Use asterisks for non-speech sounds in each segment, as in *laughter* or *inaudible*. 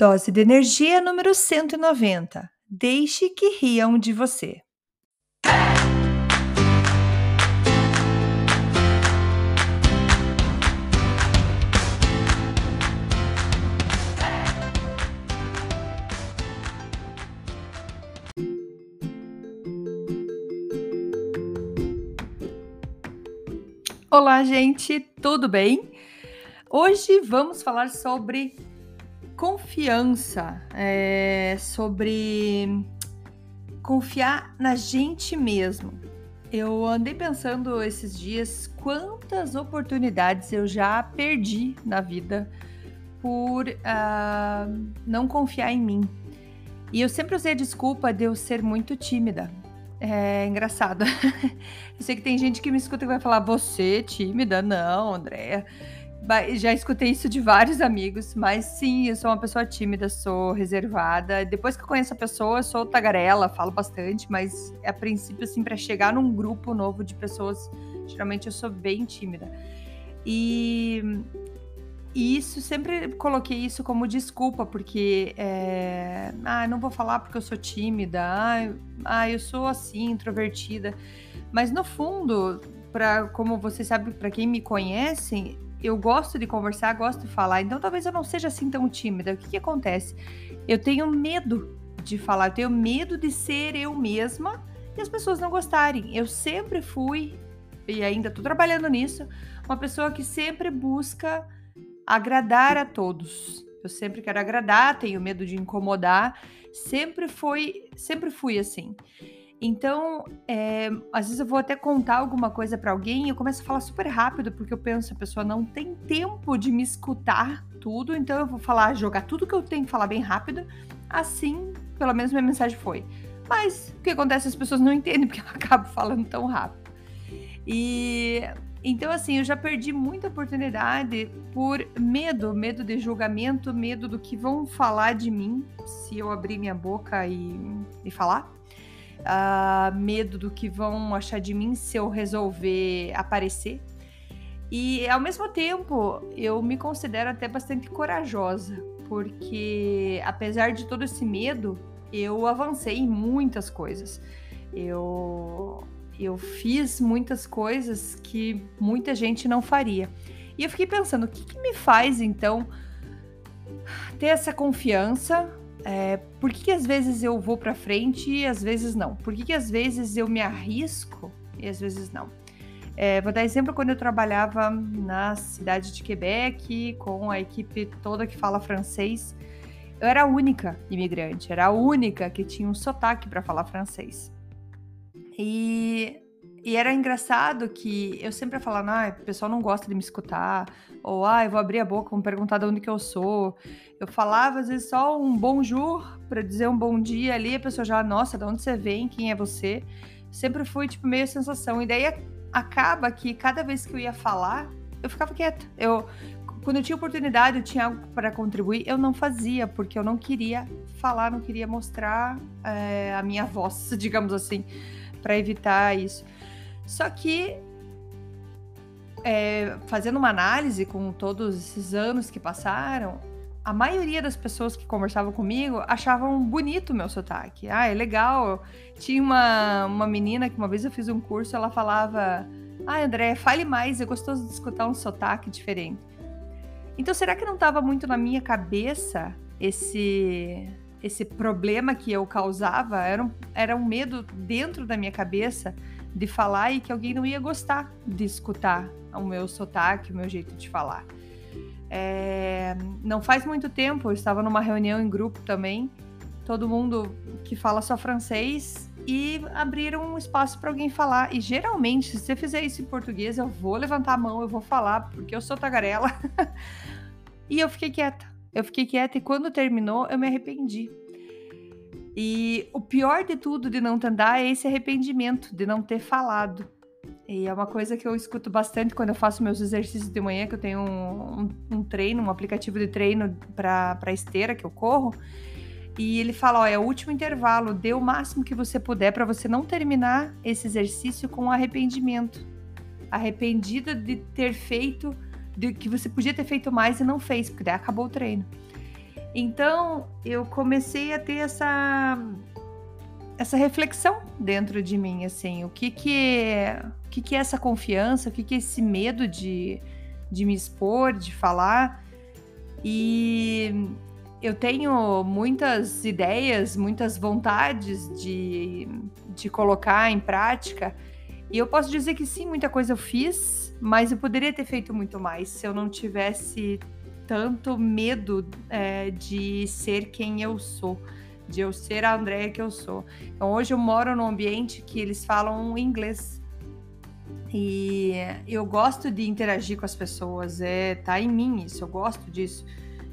Dose de energia número 190. Deixe que riam de você. Olá, gente, tudo bem? Hoje vamos falar sobre confiança, é, sobre confiar na gente mesmo. Eu andei pensando esses dias quantas oportunidades eu já perdi na vida por uh, não confiar em mim. E eu sempre usei a desculpa de eu ser muito tímida. É engraçado. *laughs* eu sei que tem gente que me escuta e vai falar: Você tímida? Não, Andréia já escutei isso de vários amigos, mas sim, eu sou uma pessoa tímida, sou reservada. Depois que eu conheço a pessoa, sou tagarela, falo bastante, mas a princípio, assim, para chegar num grupo novo de pessoas, geralmente eu sou bem tímida. E, e isso, sempre coloquei isso como desculpa, porque, é, ah, não vou falar porque eu sou tímida, ah, ah eu sou assim, introvertida. Mas no fundo, para como você sabe, para quem me conhece, eu gosto de conversar, gosto de falar, então talvez eu não seja assim tão tímida. O que, que acontece? Eu tenho medo de falar, eu tenho medo de ser eu mesma e as pessoas não gostarem. Eu sempre fui, e ainda estou trabalhando nisso, uma pessoa que sempre busca agradar a todos. Eu sempre quero agradar, tenho medo de incomodar, sempre foi, sempre fui assim. Então, é, às vezes eu vou até contar alguma coisa para alguém e eu começo a falar super rápido, porque eu penso, a pessoa não tem tempo de me escutar tudo, então eu vou falar, jogar tudo que eu tenho que falar bem rápido, assim, pelo menos minha mensagem foi. Mas o que acontece? As pessoas não entendem porque eu *laughs* acabo falando tão rápido. E então, assim, eu já perdi muita oportunidade por medo, medo de julgamento, medo do que vão falar de mim se eu abrir minha boca e, e falar uh, medo do que vão achar de mim se eu resolver aparecer. E ao mesmo tempo, eu me considero até bastante corajosa, porque apesar de todo esse medo, eu avancei em muitas coisas. Eu eu fiz muitas coisas que muita gente não faria. E eu fiquei pensando, o que, que me faz então ter essa confiança é, por que, que, às vezes eu vou para frente e às vezes não? Por que, que às vezes eu me arrisco e às vezes não? É, vou dar exemplo quando eu trabalhava na cidade de Quebec com a equipe toda que fala francês. Eu era a única imigrante, era a única que tinha um sotaque para falar francês. E e era engraçado que eu sempre falava, ah, o pessoal não gosta de me escutar, ou ah, eu vou abrir a boca, vão perguntar de onde que eu sou. Eu falava às vezes só um bonjour para dizer um bom dia ali, a pessoa já, nossa, de onde você vem, quem é você? Sempre fui tipo meio sensação. E daí acaba que cada vez que eu ia falar, eu ficava quieta. Eu quando eu tinha oportunidade, eu tinha algo para contribuir, eu não fazia, porque eu não queria falar, não queria mostrar é, a minha *laughs* voz, digamos assim, para evitar isso. Só que, é, fazendo uma análise com todos esses anos que passaram, a maioria das pessoas que conversavam comigo achavam bonito o meu sotaque. Ah, é legal. Tinha uma, uma menina que uma vez eu fiz um curso, ela falava: Ah, André, fale mais, é gostoso de escutar um sotaque diferente. Então, será que não estava muito na minha cabeça esse esse problema que eu causava? Era um, era um medo dentro da minha cabeça de falar e que alguém não ia gostar de escutar o meu sotaque, o meu jeito de falar. É, não faz muito tempo, eu estava numa reunião em grupo também, todo mundo que fala só francês e abriram um espaço para alguém falar. E geralmente, se você fizer isso em português, eu vou levantar a mão, eu vou falar, porque eu sou tagarela. *laughs* e eu fiquei quieta. Eu fiquei quieta e quando terminou, eu me arrependi. E o pior de tudo de não andar é esse arrependimento de não ter falado. E é uma coisa que eu escuto bastante quando eu faço meus exercícios de manhã, que eu tenho um, um, um treino, um aplicativo de treino para esteira que eu corro. E ele fala: ó, é o último intervalo, dê o máximo que você puder para você não terminar esse exercício com arrependimento. Arrependida de ter feito, que você podia ter feito mais e não fez, porque daí acabou o treino. Então eu comecei a ter essa essa reflexão dentro de mim, assim, o que que é, o que que é essa confiança, o que que é esse medo de, de me expor, de falar. E eu tenho muitas ideias, muitas vontades de, de colocar em prática. E eu posso dizer que sim, muita coisa eu fiz, mas eu poderia ter feito muito mais se eu não tivesse tanto medo é, de ser quem eu sou de eu ser a Andréia que eu sou. Então hoje eu moro num ambiente que eles falam inglês. E eu gosto de interagir com as pessoas, é tá em mim isso, eu gosto disso.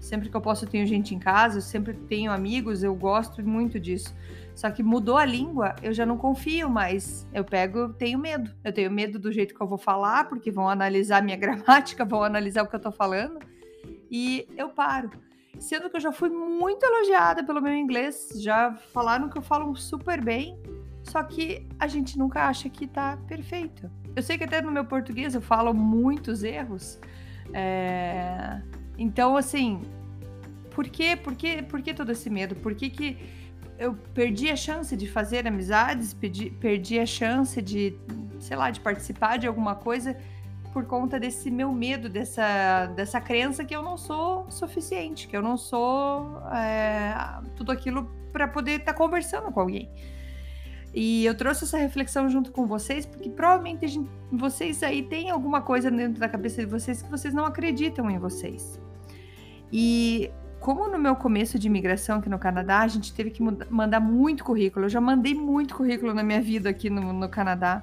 Sempre que eu posso eu tenho gente em casa, eu sempre tenho amigos, eu gosto muito disso. Só que mudou a língua, eu já não confio mais. Eu pego, tenho medo. Eu tenho medo do jeito que eu vou falar, porque vão analisar minha *laughs* gramática, vão analisar o que eu tô falando, e eu paro. Sendo que eu já fui muito elogiada pelo meu inglês, já falaram que eu falo super bem, só que a gente nunca acha que tá perfeito. Eu sei que até no meu português eu falo muitos erros. É... Então, assim, por quê? Por, quê? por que todo esse medo? Por que, que eu perdi a chance de fazer amizades, perdi, perdi a chance de, sei lá, de participar de alguma coisa por conta desse meu medo, dessa, dessa crença que eu não sou suficiente, que eu não sou é, tudo aquilo para poder estar tá conversando com alguém. E eu trouxe essa reflexão junto com vocês, porque provavelmente gente, vocês aí têm alguma coisa dentro da cabeça de vocês que vocês não acreditam em vocês. E como no meu começo de imigração aqui no Canadá, a gente teve que mandar muito currículo. Eu já mandei muito currículo na minha vida aqui no, no Canadá.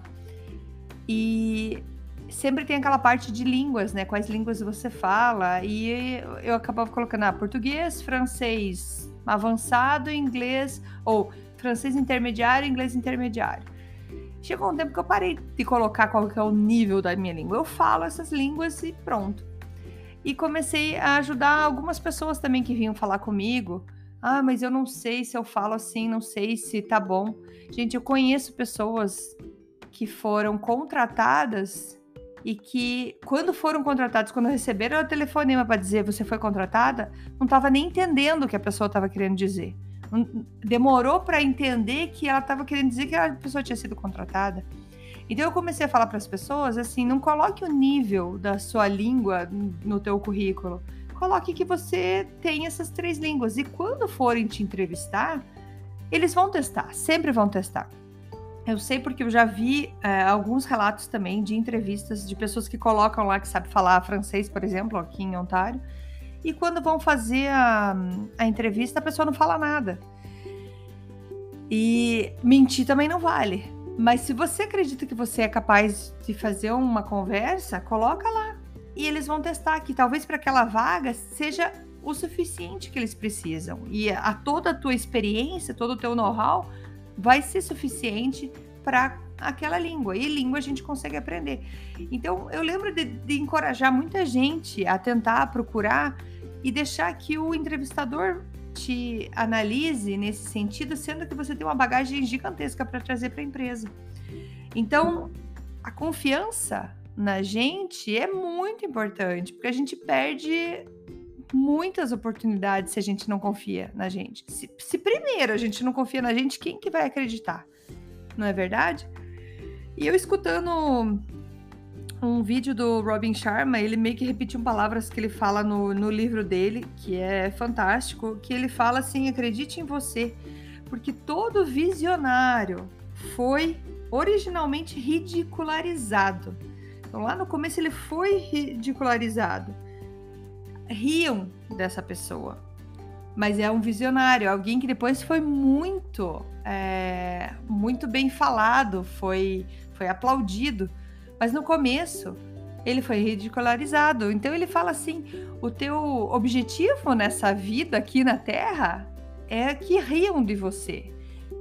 E sempre tem aquela parte de línguas, né? Quais línguas você fala. E eu acabava colocando ah, português, francês avançado, inglês, ou francês intermediário, inglês intermediário. Chegou um tempo que eu parei de colocar qual que é o nível da minha língua. Eu falo essas línguas e pronto. E comecei a ajudar algumas pessoas também que vinham falar comigo. Ah, mas eu não sei se eu falo assim, não sei se tá bom. Gente, eu conheço pessoas que foram contratadas e que quando foram contratados, quando receberam o telefonema para dizer você foi contratada, não estava nem entendendo o que a pessoa estava querendo dizer. Demorou para entender que ela estava querendo dizer que a pessoa tinha sido contratada. Então eu comecei a falar para as pessoas assim, não coloque o nível da sua língua no teu currículo. Coloque que você tem essas três línguas e quando forem te entrevistar, eles vão testar, sempre vão testar. Eu sei porque eu já vi é, alguns relatos também de entrevistas de pessoas que colocam lá que sabe falar francês, por exemplo, aqui em Ontário, e quando vão fazer a, a entrevista, a pessoa não fala nada. E mentir também não vale. Mas se você acredita que você é capaz de fazer uma conversa, coloca lá. E eles vão testar que talvez para aquela vaga seja o suficiente que eles precisam. E a toda a tua experiência, todo o teu know-how vai ser suficiente para aquela língua. E língua a gente consegue aprender. Então, eu lembro de, de, encorajar muita gente a tentar procurar e deixar que o entrevistador te analise nesse sentido, sendo que você tem uma bagagem gigantesca para trazer para a empresa. Então, a confiança na gente é muito importante, porque a gente perde muitas oportunidades se a gente não confia na gente. Se, se, primeiro a gente não confia na gente, quem que vai acreditar? Não é verdade? E eu escutando um vídeo do Robin Sharma, ele meio que repetiu palavras que ele fala no, no livro dele, que é fantástico, que ele fala assim, acredite em você, porque todo visionário foi originalmente ridicularizado. Então lá no começo ele foi ridicularizado riam dessa pessoa. Mas é um visionário, alguém que depois foi muito, é, muito bem falado, foi, foi aplaudido. Mas no começo ele foi ridicularizado. Então ele fala assim: o teu objetivo nessa vida aqui na Terra é que riam de você.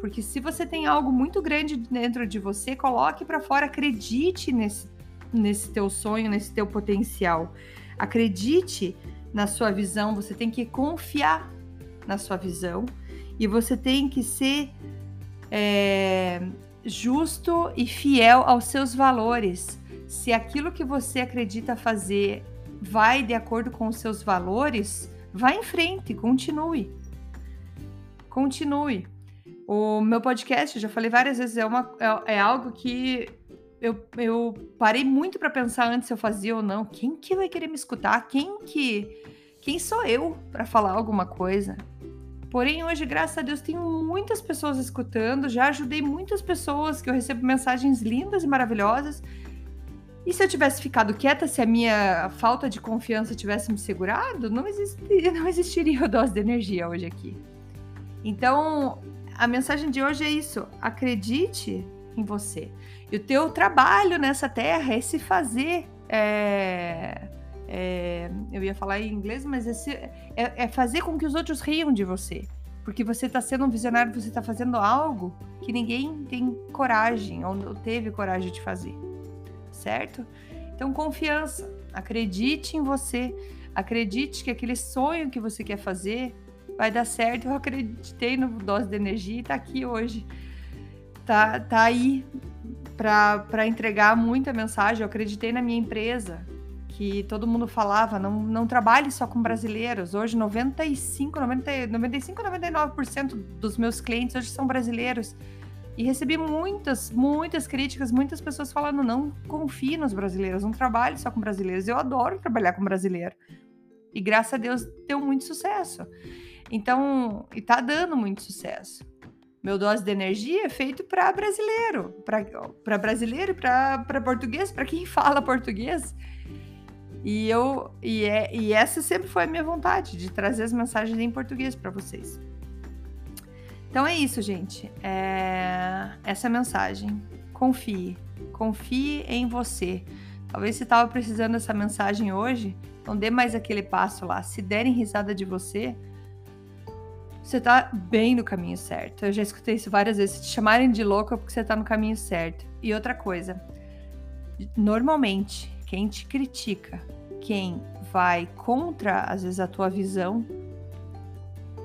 Porque se você tem algo muito grande dentro de você, coloque para fora, acredite nesse, nesse teu sonho, nesse teu potencial. Acredite na sua visão, você tem que confiar na sua visão e você tem que ser é, justo e fiel aos seus valores. Se aquilo que você acredita fazer vai de acordo com os seus valores, Vá em frente, continue. Continue. O meu podcast, eu já falei várias vezes, é, uma, é, é algo que eu, eu parei muito para pensar antes se eu fazia ou não. Quem que vai querer me escutar? Quem que. Quem sou eu para falar alguma coisa? Porém, hoje, graças a Deus, tenho muitas pessoas escutando. Já ajudei muitas pessoas que eu recebo mensagens lindas e maravilhosas. E se eu tivesse ficado quieta, se a minha falta de confiança tivesse me segurado, não existiria, *laughs* não existiria dose de energia hoje aqui. Então, a mensagem de hoje é isso: acredite em você. E o teu trabalho nessa terra é se fazer. É, é, eu ia falar em inglês, mas é, é, é, fazer com que os outros riam de você. Porque você está sendo um visionário, você está fazendo algo que ninguém tem coragem ou teve coragem de fazer. Certo? Então, confiança. Acredite em você. Acredite que aquele sonho que você quer fazer vai dar certo. Eu acreditei no Dose de Energia e está aqui hoje. Tá, tá aí para entregar muita mensagem. Eu acreditei na minha empresa, que todo mundo falava, não, não trabalhe só com brasileiros. Hoje, 95, 90, 95, 99% dos meus clientes hoje são brasileiros. E recebi muitas, muitas críticas, muitas pessoas falando: não confie nos brasileiros, não trabalhe só com brasileiros. Eu adoro trabalhar com brasileiro. E graças a Deus deu muito sucesso. Então, e tá dando muito sucesso. Meu dose de energia é feito para brasileiro, para brasileiro, para português, para quem *laughs* fala português. E eu e, é, e essa sempre foi a minha vontade de trazer as mensagens em português para vocês. Então é isso, gente. É essa mensagem. Confie, confie em você. Talvez você estava precisando dessa mensagem hoje, não dê mais aquele passo lá. Se derem risada de você, você tá bem no caminho certo. Eu já escutei isso várias vezes. Se te chamarem de louco é porque você tá no caminho certo. E outra coisa, normalmente, quem te critica, quem vai contra, às vezes, a tua visão,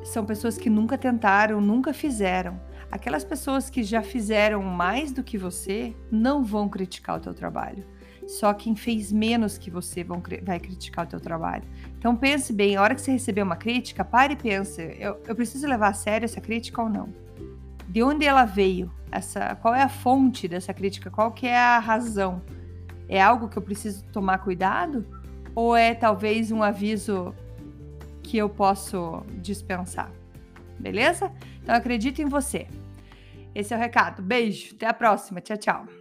são pessoas que nunca tentaram, nunca fizeram. Aquelas pessoas que já fizeram mais do que você não vão criticar o teu trabalho. Só quem fez menos que você vão, vai criticar o teu trabalho. Então pense bem, a hora que você receber uma crítica, pare e pense, eu, eu preciso levar a sério essa crítica ou não? De onde ela veio? Essa, qual é a fonte dessa crítica? Qual que é a razão? É algo que eu preciso tomar cuidado? Ou é talvez um aviso que eu posso dispensar? Beleza? Então acredito em você. Esse é o recado. Beijo, até a próxima. Tchau, tchau.